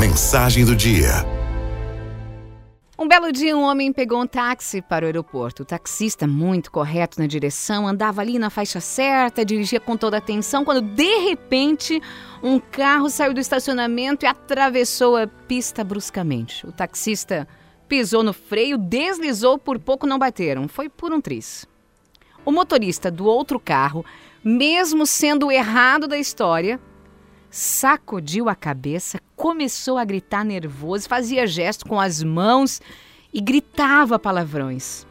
Mensagem do dia. Um belo dia, um homem pegou um táxi para o aeroporto. O taxista, muito correto na direção, andava ali na faixa certa, dirigia com toda atenção, quando de repente um carro saiu do estacionamento e atravessou a pista bruscamente. O taxista pisou no freio, deslizou, por pouco não bateram. Foi por um triz. O motorista do outro carro, mesmo sendo errado da história, sacudiu a cabeça, começou a gritar nervoso, fazia gesto com as mãos e gritava palavrões.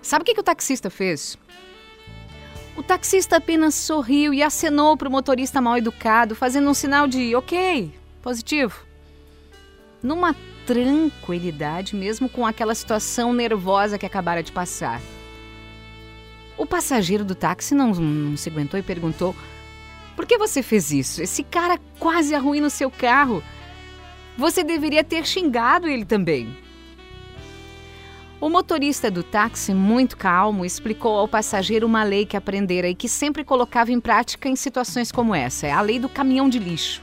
Sabe o que, que o taxista fez? O taxista apenas sorriu e acenou para o motorista mal educado, fazendo um sinal de ok, positivo. Numa tranquilidade, mesmo com aquela situação nervosa que acabara de passar. O passageiro do táxi não, não se aguentou e perguntou: por que você fez isso? Esse cara quase arruina o seu carro. Você deveria ter xingado ele também. O motorista do táxi, muito calmo, explicou ao passageiro uma lei que aprendera e que sempre colocava em prática em situações como essa: é a lei do caminhão de lixo.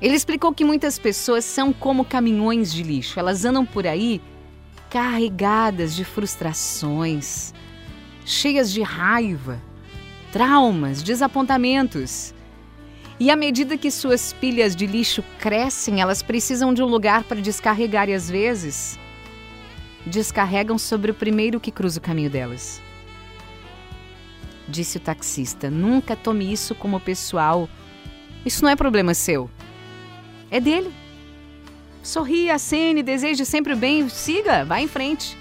Ele explicou que muitas pessoas são como caminhões de lixo, elas andam por aí carregadas de frustrações, cheias de raiva, traumas, desapontamentos. E à medida que suas pilhas de lixo crescem, elas precisam de um lugar para descarregar e às vezes descarregam sobre o primeiro que cruza o caminho delas. Disse o taxista: Nunca tome isso como pessoal. Isso não é problema seu. É dele. Sorria, acene, deseje sempre o bem, siga, vá em frente.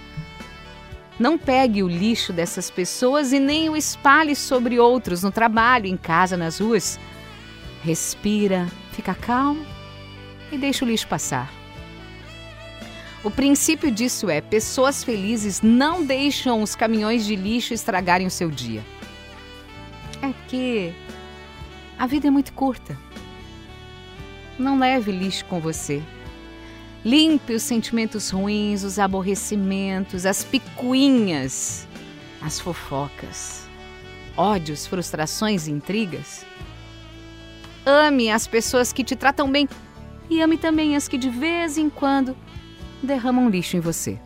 Não pegue o lixo dessas pessoas e nem o espalhe sobre outros no trabalho, em casa, nas ruas. Respira, fica calmo e deixa o lixo passar. O princípio disso é: pessoas felizes não deixam os caminhões de lixo estragarem o seu dia. É que a vida é muito curta. Não leve lixo com você. Limpe os sentimentos ruins, os aborrecimentos, as picuinhas, as fofocas, ódios, frustrações e intrigas. Ame as pessoas que te tratam bem e ame também as que de vez em quando derramam lixo em você.